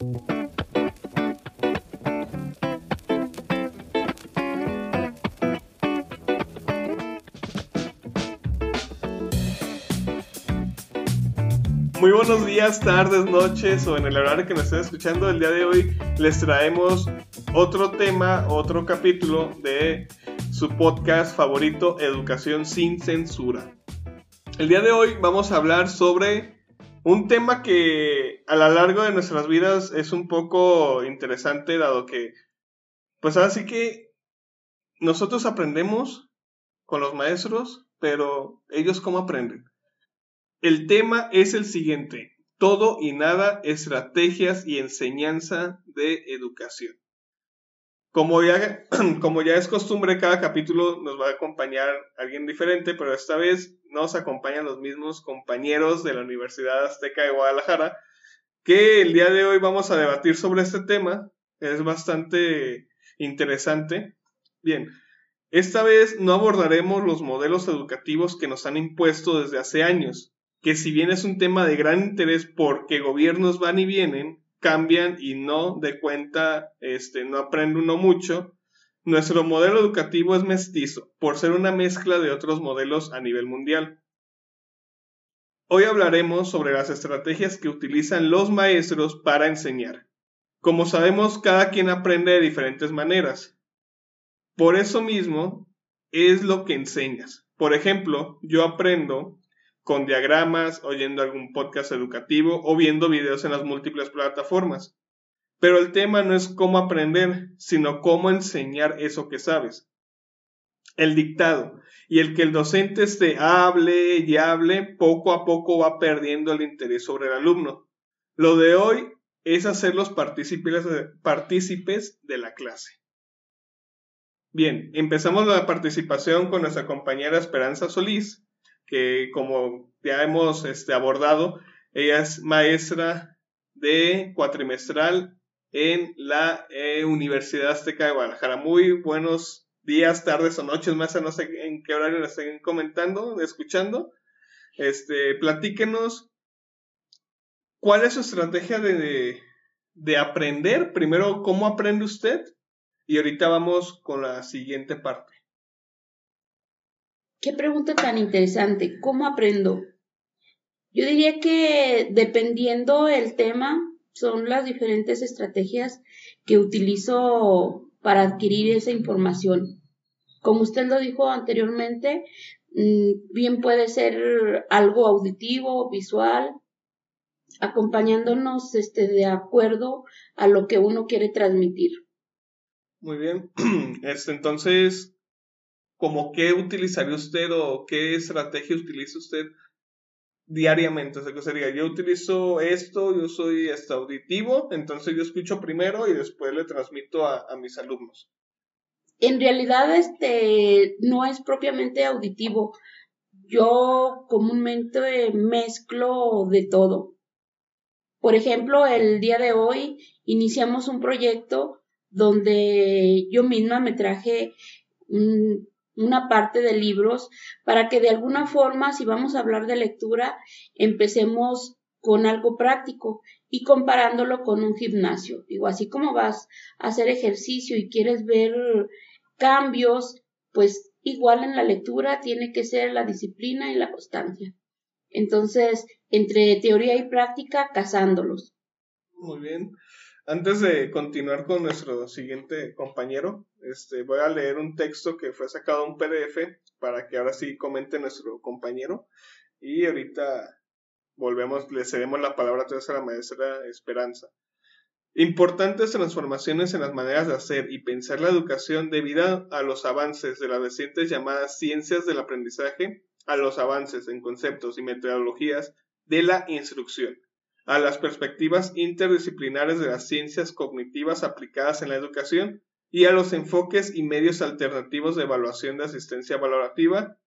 Muy buenos días, tardes, noches o en el horario que nos estén escuchando. El día de hoy les traemos otro tema, otro capítulo de su podcast favorito, Educación sin Censura. El día de hoy vamos a hablar sobre un tema que a lo largo de nuestras vidas es un poco interesante, dado que, pues así que nosotros aprendemos con los maestros, pero ellos cómo aprenden. El tema es el siguiente, todo y nada, estrategias y enseñanza de educación. Como ya, es costumbre, cada capítulo nos va a acompañar alguien diferente, pero esta vez nos acompañan los mismos compañeros de la Universidad Azteca de Guadalajara, que el día de hoy vamos a debatir sobre este tema. Es bastante interesante. Bien, esta vez no abordaremos los modelos educativos que nos han impuesto desde hace años, que si bien es un tema de gran interés porque gobiernos van y vienen, cambian y no de cuenta, este, no aprende uno mucho, nuestro modelo educativo es mestizo, por ser una mezcla de otros modelos a nivel mundial. Hoy hablaremos sobre las estrategias que utilizan los maestros para enseñar. Como sabemos, cada quien aprende de diferentes maneras. Por eso mismo es lo que enseñas. Por ejemplo, yo aprendo con diagramas, oyendo algún podcast educativo o viendo videos en las múltiples plataformas. Pero el tema no es cómo aprender, sino cómo enseñar eso que sabes. El dictado y el que el docente esté hable y hable, poco a poco va perdiendo el interés sobre el alumno. Lo de hoy es hacerlos partícipes partícipes de la clase. Bien, empezamos la participación con nuestra compañera Esperanza Solís, que como ya hemos este, abordado, ella es maestra de cuatrimestral en la eh, Universidad Azteca de Guadalajara. Muy buenos días, tardes o noches, más no sé en qué horario la estén comentando, escuchando. Este, platíquenos cuál es su estrategia de, de aprender. Primero, ¿cómo aprende usted? Y ahorita vamos con la siguiente parte. Qué pregunta tan interesante. ¿Cómo aprendo? Yo diría que dependiendo el tema, son las diferentes estrategias que utilizo para adquirir esa información. Como usted lo dijo anteriormente, mm, bien puede ser algo auditivo, visual, acompañándonos este, de acuerdo a lo que uno quiere transmitir. Muy bien. Este, entonces, como qué utilizaría usted o qué estrategia utiliza usted diariamente. O sea, que sería, yo utilizo esto, yo soy este, auditivo, entonces yo escucho primero y después le transmito a, a mis alumnos. En realidad, este no es propiamente auditivo. Yo comúnmente mezclo de todo. Por ejemplo, el día de hoy iniciamos un proyecto donde yo misma me traje un, una parte de libros para que de alguna forma, si vamos a hablar de lectura, empecemos con algo práctico y comparándolo con un gimnasio. Digo, así como vas a hacer ejercicio y quieres ver cambios, pues igual en la lectura tiene que ser la disciplina y la constancia. Entonces, entre teoría y práctica, casándolos. Muy bien. Antes de continuar con nuestro siguiente compañero, este, voy a leer un texto que fue sacado un PDF para que ahora sí comente nuestro compañero. Y ahorita volvemos, le cedemos la palabra a la maestra Esperanza. Importantes transformaciones en las maneras de hacer y pensar la educación debido a los avances de las recientes llamadas ciencias del aprendizaje, a los avances en conceptos y metodologías de la instrucción a las perspectivas interdisciplinares de las ciencias cognitivas aplicadas en la educación y a los enfoques y medios alternativos de evaluación de asistencia valorativa,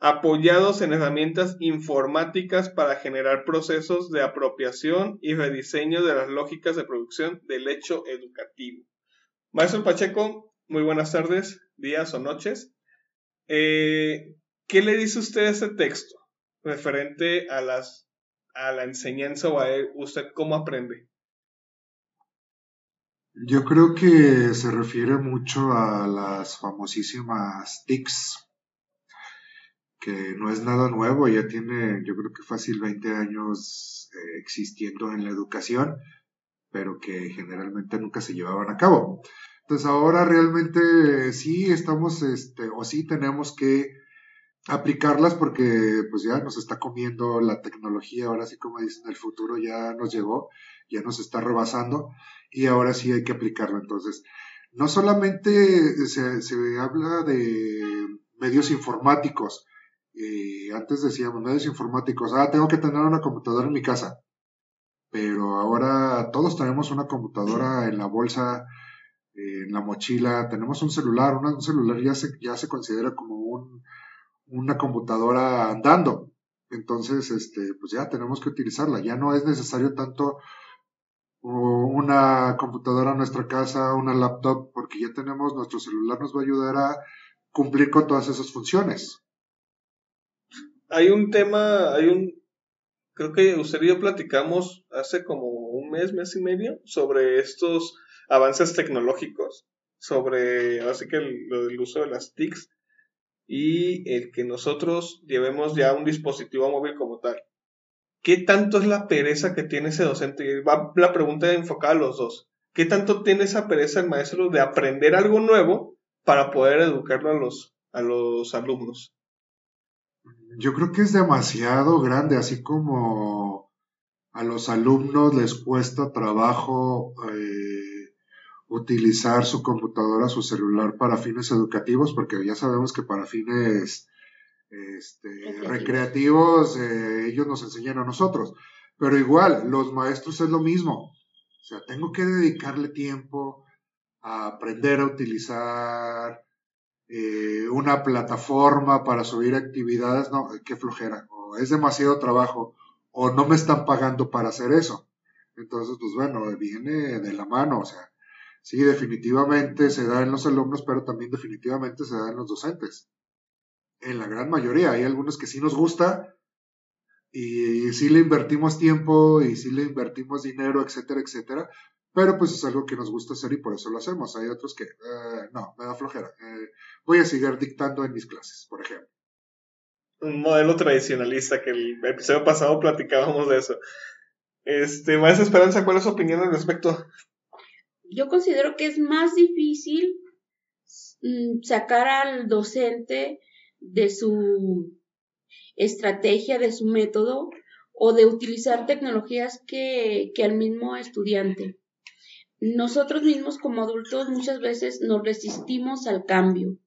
apoyados en herramientas informáticas para generar procesos de apropiación y rediseño de las lógicas de producción del hecho educativo. Maestro Pacheco, muy buenas tardes, días o noches. Eh, ¿Qué le dice usted a este texto referente a las a la enseñanza o a usted cómo aprende? Yo creo que se refiere mucho a las famosísimas TICs, que no es nada nuevo, ya tiene, yo creo que fácil 20 años eh, existiendo en la educación, pero que generalmente nunca se llevaban a cabo. Entonces ahora realmente sí estamos, este, o sí tenemos que aplicarlas porque pues ya nos está comiendo la tecnología, ahora sí como dicen, el futuro ya nos llegó, ya nos está rebasando y ahora sí hay que aplicarlo. Entonces, no solamente se, se habla de medios informáticos, y antes decíamos medios informáticos, ah, tengo que tener una computadora en mi casa, pero ahora todos tenemos una computadora en la bolsa, en la mochila, tenemos un celular, un celular ya se, ya se considera como un, una computadora andando. Entonces, este, pues ya tenemos que utilizarla. Ya no es necesario tanto una computadora en nuestra casa, una laptop, porque ya tenemos nuestro celular, nos va a ayudar a cumplir con todas esas funciones. Hay un tema, hay un, creo que usted y yo platicamos hace como un mes, mes y medio, sobre estos avances tecnológicos, sobre, así que el, el uso de las TICs y el que nosotros llevemos ya un dispositivo móvil como tal. ¿Qué tanto es la pereza que tiene ese docente? Y va la pregunta enfocada a los dos. ¿Qué tanto tiene esa pereza el maestro de aprender algo nuevo para poder educarlo a los, a los alumnos? Yo creo que es demasiado grande, así como a los alumnos les cuesta trabajo eh, utilizar su computadora, su celular para fines educativos, porque ya sabemos que para fines este, recreativos, eh, ellos nos enseñan a nosotros. Pero igual, los maestros es lo mismo. O sea, tengo que dedicarle tiempo a aprender a utilizar eh, una plataforma para subir actividades. No, qué flojera. O es demasiado trabajo. O no me están pagando para hacer eso. Entonces, pues bueno, viene de la mano. O sea, sí, definitivamente se da en los alumnos, pero también definitivamente se da en los docentes en la gran mayoría. Hay algunos que sí nos gusta y sí le invertimos tiempo y sí le invertimos dinero, etcétera, etcétera. Pero pues es algo que nos gusta hacer y por eso lo hacemos. Hay otros que, eh, no, me da flojera. Eh, voy a seguir dictando en mis clases, por ejemplo. Un modelo tradicionalista que el episodio pasado platicábamos de eso. Este, más Esperanza, ¿cuál es su opinión al respecto? Yo considero que es más difícil mm, sacar al docente de su estrategia, de su método o de utilizar tecnologías que, que al mismo estudiante. Nosotros mismos como adultos muchas veces nos resistimos al cambio.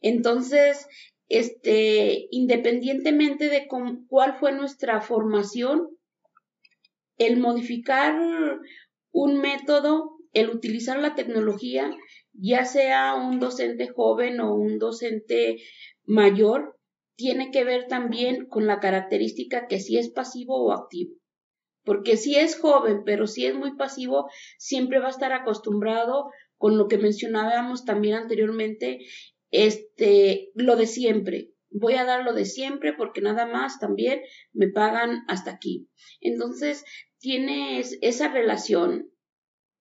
Entonces, este, independientemente de cuál fue nuestra formación, el modificar un método, el utilizar la tecnología, ya sea un docente joven o un docente mayor tiene que ver también con la característica que si es pasivo o activo. Porque si es joven, pero si es muy pasivo, siempre va a estar acostumbrado con lo que mencionábamos también anteriormente, este, lo de siempre. Voy a dar lo de siempre porque nada más también me pagan hasta aquí. Entonces, tienes esa relación.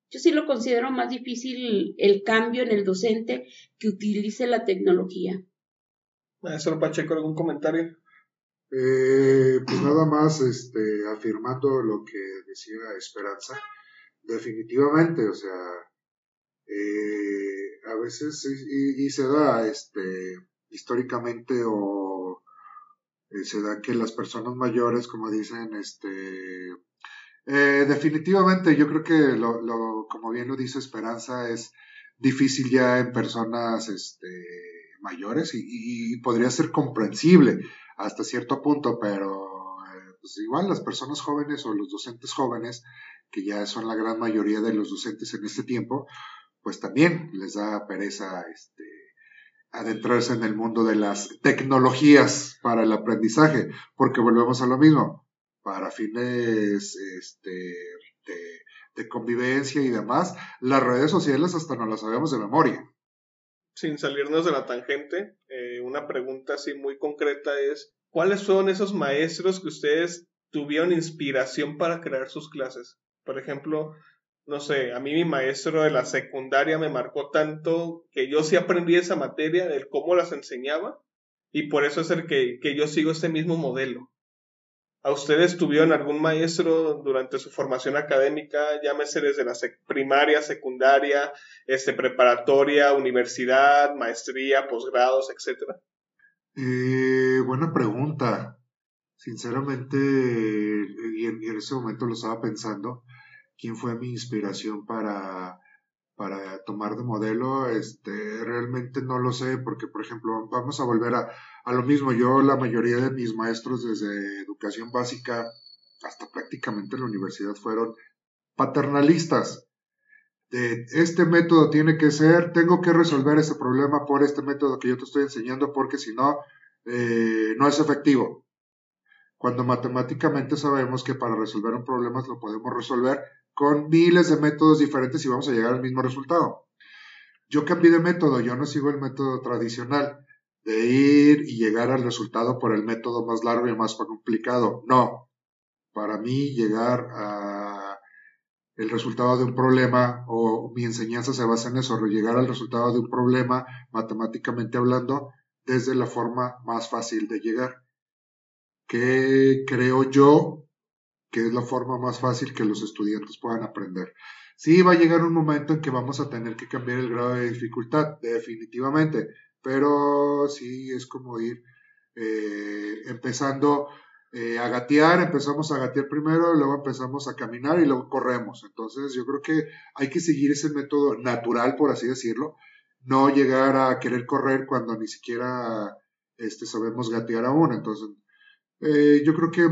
Yo sí lo considero más difícil el cambio en el docente que utilice la tecnología. Maestro Pacheco, ¿algún comentario? Eh, pues nada más este, afirmando lo que decía Esperanza. Definitivamente, o sea, eh, a veces y, se da este, históricamente o eh, se da que las personas mayores, como dicen, este, definitivamente yo creo que lo, lo, como bien lo dice Esperanza, es difícil ya en personas este, mayores y, podría ser comprensible hasta cierto punto, pero eh, pues igual las personas jóvenes o los docentes jóvenes, que ya son la gran mayoría de los docentes en este tiempo, pues también les da pereza este, adentrarse en el mundo de las tecnologías para el aprendizaje, porque volvemos a lo mismo, para fines este, de, convivencia y demás, las redes sociales hasta no las sabemos de memoria sin salirnos de la tangente, eh, una pregunta así muy concreta es, ¿cuáles son esos maestros que ustedes tuvieron inspiración para crear sus clases? Por ejemplo, no sé, a mí mi maestro de la secundaria me marcó tanto que yo sí aprendí esa materia, del cómo las enseñaba, y por eso es el que, que yo sigo este mismo modelo. ¿A ustedes tuvieron algún maestro durante su formación académica, llámese desde la primaria, secundaria, este, preparatoria, universidad, maestría, posgrados, etcétera? Eh, buena pregunta. Sinceramente, y en, ese momento lo estaba pensando, ¿quién fue mi inspiración para, para tomar de modelo? Este, realmente no lo sé, porque, por ejemplo, vamos a volver a, a lo mismo, yo la mayoría de mis maestros desde educación básica hasta prácticamente la universidad fueron paternalistas. De este método tiene que ser, tengo que resolver ese problema por este método que yo te estoy enseñando porque si no, eh, no es efectivo. Cuando matemáticamente sabemos que para resolver un problema lo podemos resolver con miles de métodos diferentes y vamos a llegar al mismo resultado. Yo cambié de método, yo no sigo el método tradicional de ir y llegar al resultado por el método más largo y más complicado. No. Para mí llegar a el resultado de un problema o mi enseñanza se basa en eso, llegar al resultado de un problema matemáticamente hablando desde la forma más fácil de llegar. Que creo yo que es la forma más fácil que los estudiantes puedan aprender. Sí, va a llegar un momento en que vamos a tener que cambiar el grado de dificultad, definitivamente pero sí es como ir eh, empezando eh, a gatear, empezamos a gatear primero, luego empezamos a caminar y luego corremos. Entonces yo creo que hay que seguir ese método natural, por así decirlo, no llegar a querer correr cuando ni siquiera este, sabemos gatear aún. Entonces, eh, yo creo que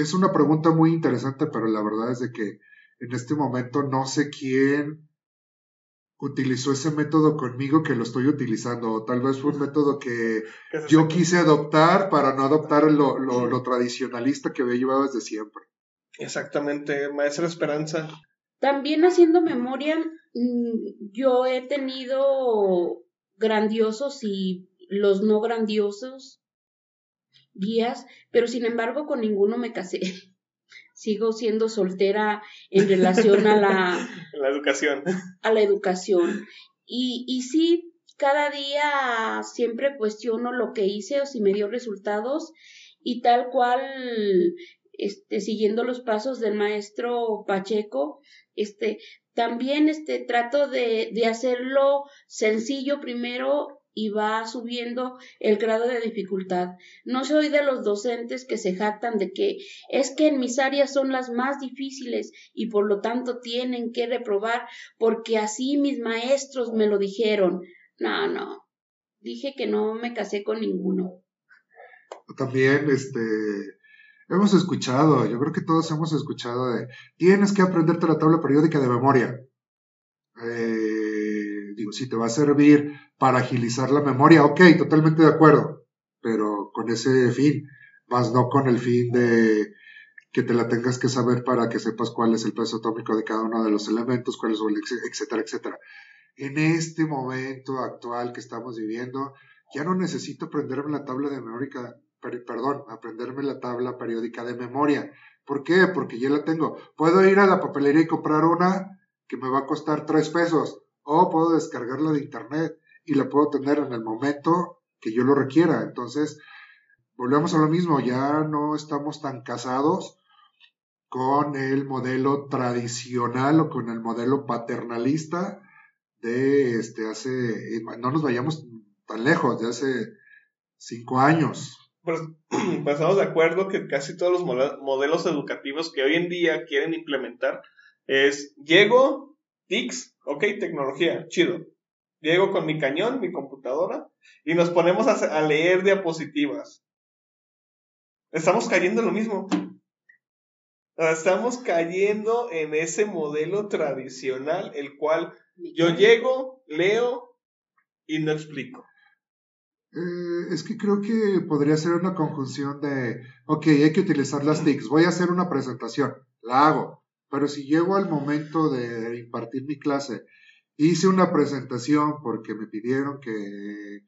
es una pregunta muy interesante, pero la verdad es de que en este momento no sé quién utilizó ese método conmigo que lo estoy utilizando. O tal vez fue un método que yo quise adoptar para no adoptar lo, lo, tradicionalista que había llevado desde siempre. Exactamente, maestra Esperanza. También haciendo memoria, mm, yo he tenido grandiosos y los no grandiosos guías, pero sin embargo con ninguno me casé. sigo siendo soltera en relación a la, la educación. A la educación. Y, y sí, cada día siempre cuestiono lo que hice o si me dio resultados y tal cual, este, siguiendo los pasos del maestro Pacheco, este, también este, trato de, de hacerlo sencillo primero y va subiendo el grado de dificultad. No soy de los docentes que se jactan de que es que en mis áreas son las más difíciles y por lo tanto tienen que reprobar porque así mis maestros me lo dijeron. No, no. Dije que no me casé con ninguno. También, este, hemos escuchado, yo creo que todos hemos escuchado de, tienes que aprenderte la tabla periódica de memoria. Eh, digo, si te va a servir para agilizar la memoria. Ok, totalmente de acuerdo, pero con ese fin, más no con el fin de que te la tengas que saber para que sepas cuál es el peso atómico de cada uno de los elementos, cuál es etcétera, etcétera. En este momento actual que estamos viviendo, ya no necesito aprenderme la tabla de memoria, perdón, aprenderme la tabla periódica de memoria. ¿Por qué? Porque ya la tengo. Puedo ir a la papelería y comprar una que me va a costar tres pesos, o puedo descargarla de internet y la puedo tener en el momento que yo lo requiera. Entonces, volvemos a lo mismo, ya no estamos tan casados con el modelo tradicional o con el modelo paternalista de este hace, no nos vayamos tan lejos, de hace cinco años. Pues, pues estamos de acuerdo que casi todos los modelos educativos que hoy en día quieren implementar es llego, TICS, ok, tecnología, chido. Llego con mi cañón, mi computadora, y nos ponemos a, leer diapositivas. Estamos cayendo en lo mismo. Estamos cayendo en ese modelo tradicional, el cual yo llego, leo y no explico. Eh, es que creo que podría ser una conjunción de, ok, hay que utilizar las TICs, voy a hacer una presentación, la hago, pero si llego al momento de impartir mi clase Hice una presentación porque me pidieron que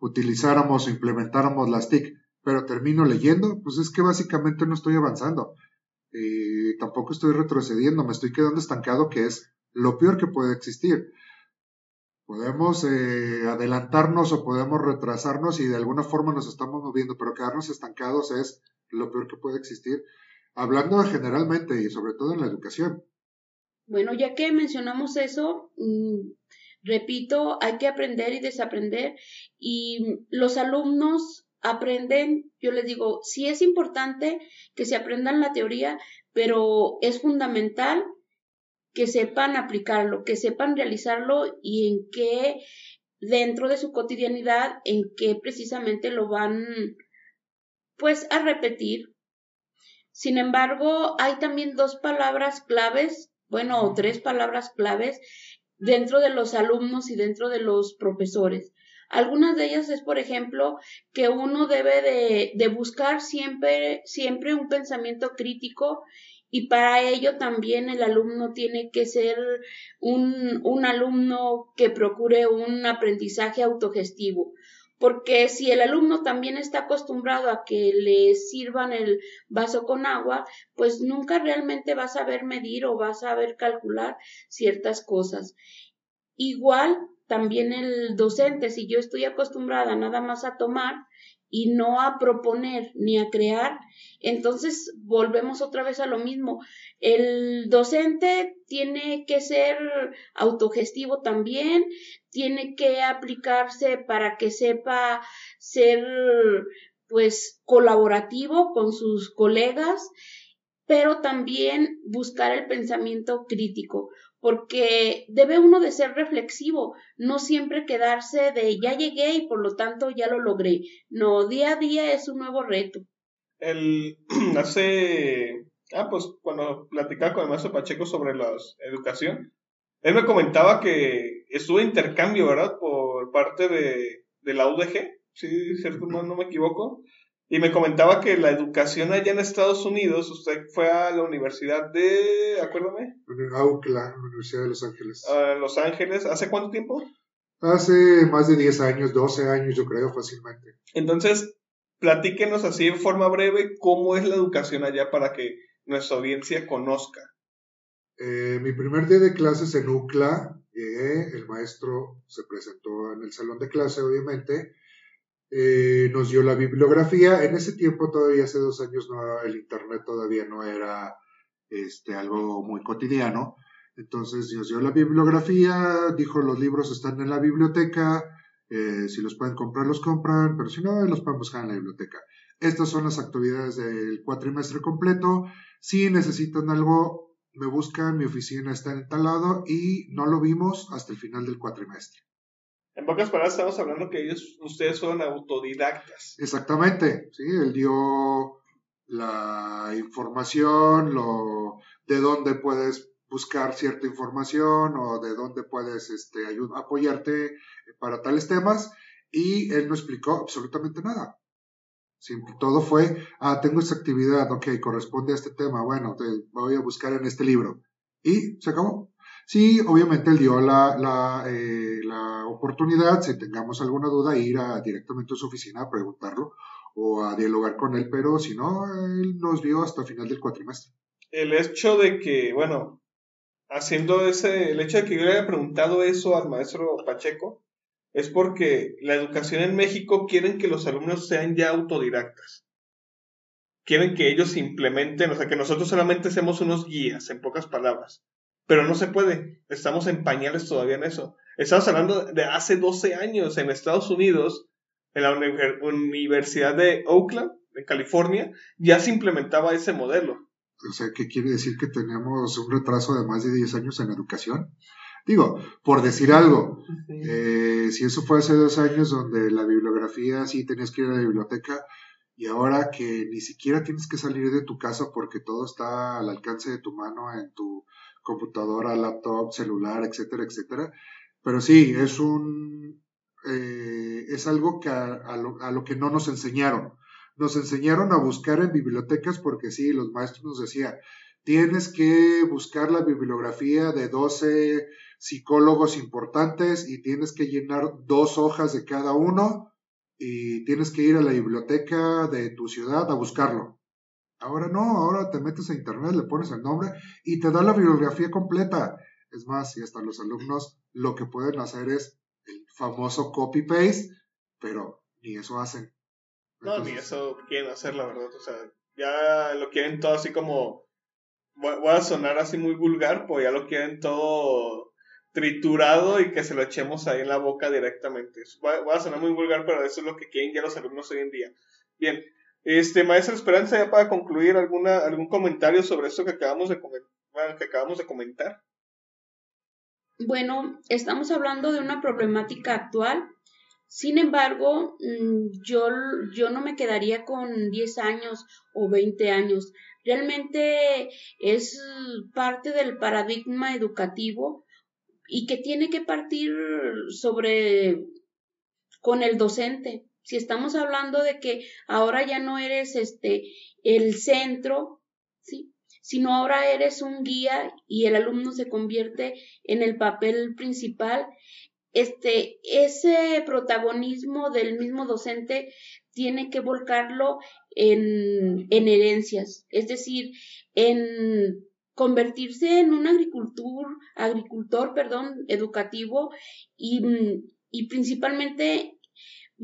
utilizáramos o implementáramos las TIC, pero termino leyendo, pues es que básicamente no estoy avanzando. y tampoco estoy retrocediendo, me estoy quedando estancado, que es lo peor que puede existir. Podemos eh, adelantarnos o podemos retrasarnos y de alguna forma nos estamos moviendo, pero quedarnos estancados es lo peor que puede existir, hablando generalmente y sobre todo en la educación. Bueno, ya que mencionamos eso, mm, repito, hay que aprender y desaprender y los alumnos aprenden, yo les digo, sí es importante que se aprendan la teoría, pero es fundamental que sepan aplicarlo, que sepan realizarlo y en qué dentro de su cotidianidad, en qué precisamente lo van pues a repetir. Sin embargo, hay también dos palabras claves, bueno, tres palabras claves dentro de los alumnos y dentro de los profesores. Algunas de ellas es, por ejemplo, que uno debe de, de buscar siempre, siempre un pensamiento crítico y para ello también el alumno tiene que ser un, un alumno que procure un aprendizaje autogestivo. Porque si el alumno también está acostumbrado a que le sirvan el vaso con agua, pues nunca realmente va a saber medir o va a saber calcular ciertas cosas. Igual también el docente, si yo estoy acostumbrada nada más a tomar, y no a proponer ni a crear, entonces volvemos otra vez a lo mismo. El docente tiene que ser autogestivo también, tiene que aplicarse para que sepa ser pues colaborativo con sus colegas, pero también buscar el pensamiento crítico porque debe uno de ser reflexivo, no siempre quedarse de ya llegué y por lo tanto ya lo logré. No, día a día es un nuevo reto. El, hace, ah, pues cuando platicaba con el maestro Pacheco sobre la educación, él me comentaba que estuvo intercambio, ¿verdad? Por parte de, de la UDG, sí, cierto, no, no me equivoco, y me comentaba que la educación allá en Estados Unidos, usted fue a la Universidad de, acuérdame. AUCLA, Universidad de Los Ángeles. Los Ángeles, ¿hace cuánto tiempo? Hace más de 10 años, 12 años yo creo fácilmente. Entonces, platíquenos así en forma breve cómo es la educación allá para que nuestra audiencia conozca. Eh, mi primer día de clases en UCLA, llegué, el maestro se presentó en el salón de clase, obviamente, eh, nos dio la bibliografía. En ese tiempo, todavía hace dos años, no, el Internet todavía no era este, algo muy cotidiano. Entonces nos dio la bibliografía, dijo los libros están en la biblioteca, eh, si los pueden comprar, los compran, pero si no, los pueden buscar en la biblioteca. Estas son las actividades del cuatrimestre completo. Si necesitan algo, me buscan, mi oficina está en tal lado y no lo vimos hasta el final del cuatrimestre. En pocas palabras, estamos hablando que ellos, ustedes son autodidactas. Exactamente, sí, él dio la información, lo, de dónde puedes buscar cierta información o de dónde puedes este, apoyarte para tales temas y él no explicó absolutamente nada. todo fue, ah, tengo esta actividad, ok, corresponde a este tema, bueno, te voy a buscar en este libro. Y se acabó. Sí, obviamente él dio la, la, eh, la oportunidad, si tengamos alguna duda, ir a, directamente a su oficina a preguntarlo o a dialogar con él, pero si no, él nos vio hasta final del cuatrimestre. El hecho de que, bueno, haciendo ese, el hecho de que yo le haya preguntado eso al maestro Pacheco, es porque la educación en México quieren que los alumnos sean ya autodidactas. Quieren que ellos implementen, o sea, que nosotros solamente seamos unos guías, en pocas palabras. Pero no se puede. Estamos en pañales todavía en eso. Estamos hablando de hace 12 años en Estados Unidos, en la Universidad de Oakland, en California, ya se implementaba ese modelo. O sea, ¿qué quiere decir que tenemos un retraso de más de 10 años en educación? Digo, por decir algo, eh, si eso fue hace dos años donde la bibliografía sí tenías que ir a la biblioteca y ahora que ni siquiera tienes que salir de tu casa porque todo está al alcance de tu mano en tu computadora, laptop, celular, etcétera, etcétera. Pero sí, es un, eh, es algo que a, lo, que no nos enseñaron. Nos enseñaron a buscar en bibliotecas porque sí, los maestros nos decían, tienes que buscar la bibliografía de 12 psicólogos importantes y tienes que llenar dos hojas de cada uno y tienes que ir a la biblioteca de tu ciudad a buscarlo. Ahora no, ahora te metes a internet, le pones el nombre y te da la bibliografía completa. Es más, y hasta los alumnos lo que pueden hacer es el famoso copy-paste, pero ni eso hacen. no, ni eso quieren hacer, la verdad. O sea, ya lo quieren todo así como. Voy a sonar así muy vulgar, pues ya lo quieren todo triturado y que se lo echemos ahí en la boca directamente. Voy a sonar muy vulgar, pero eso es lo que quieren ya los alumnos hoy en día. Bien, este, maestra Esperanza, ya para concluir, alguna, algún comentario sobre esto que acabamos de, que acabamos de comentar. Bueno, estamos hablando de una problemática actual. Sin embargo, mm, yo, yo no me quedaría con 10 años o 20 años. Realmente es parte del paradigma educativo y que tiene que partir sobre con el docente. Si estamos hablando de que ahora ya no eres este el centro, ¿sí? sino ahora eres un guía y el alumno se convierte en el papel principal, este ese protagonismo del mismo docente tiene que volcarlo en, en herencias, es decir, en convertirse en un agricultor, agricultor perdón, educativo y, y principalmente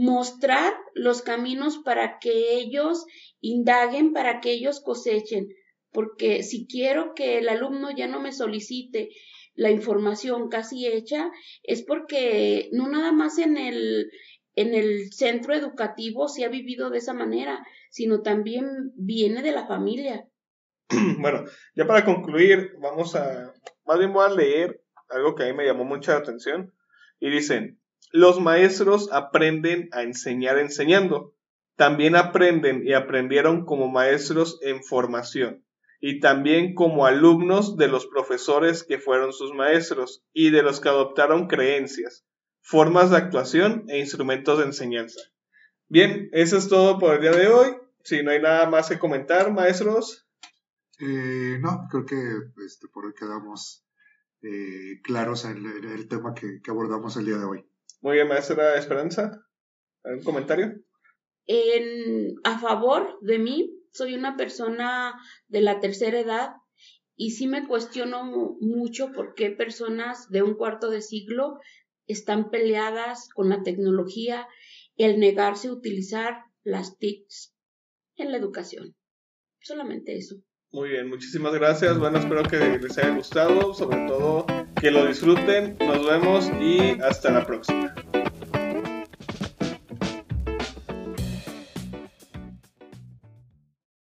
mostrar los caminos para que ellos indaguen, para que ellos cosechen, porque si quiero que el alumno ya no me solicite la información casi hecha, es porque no nada más en el, en el centro educativo se ha vivido de esa manera, sino también viene de la familia. bueno, ya para concluir, vamos a, más bien voy a leer algo que a mí me llamó mucha atención. Y dicen, los maestros aprenden a enseñar enseñando. También aprenden y aprendieron como maestros en formación y también como alumnos de los profesores que fueron sus maestros y de los que adoptaron creencias, formas de actuación e instrumentos de enseñanza. Bien, eso es todo por el día de hoy. Si no hay nada más que comentar, maestros. Eh, no, creo que este, por hoy quedamos eh, claros en el, tema que, abordamos el día de hoy. Muy bien, maestra Esperanza. ¿Algún comentario? En, a favor de mí, soy una persona de la tercera edad y sí me cuestiono mucho por qué personas de un cuarto de siglo están peleadas con la tecnología, el negarse a utilizar las TICs en la educación. Solamente eso. Muy bien, muchísimas gracias. Bueno, espero que les haya gustado, sobre todo que lo disfruten. Nos vemos y hasta la próxima.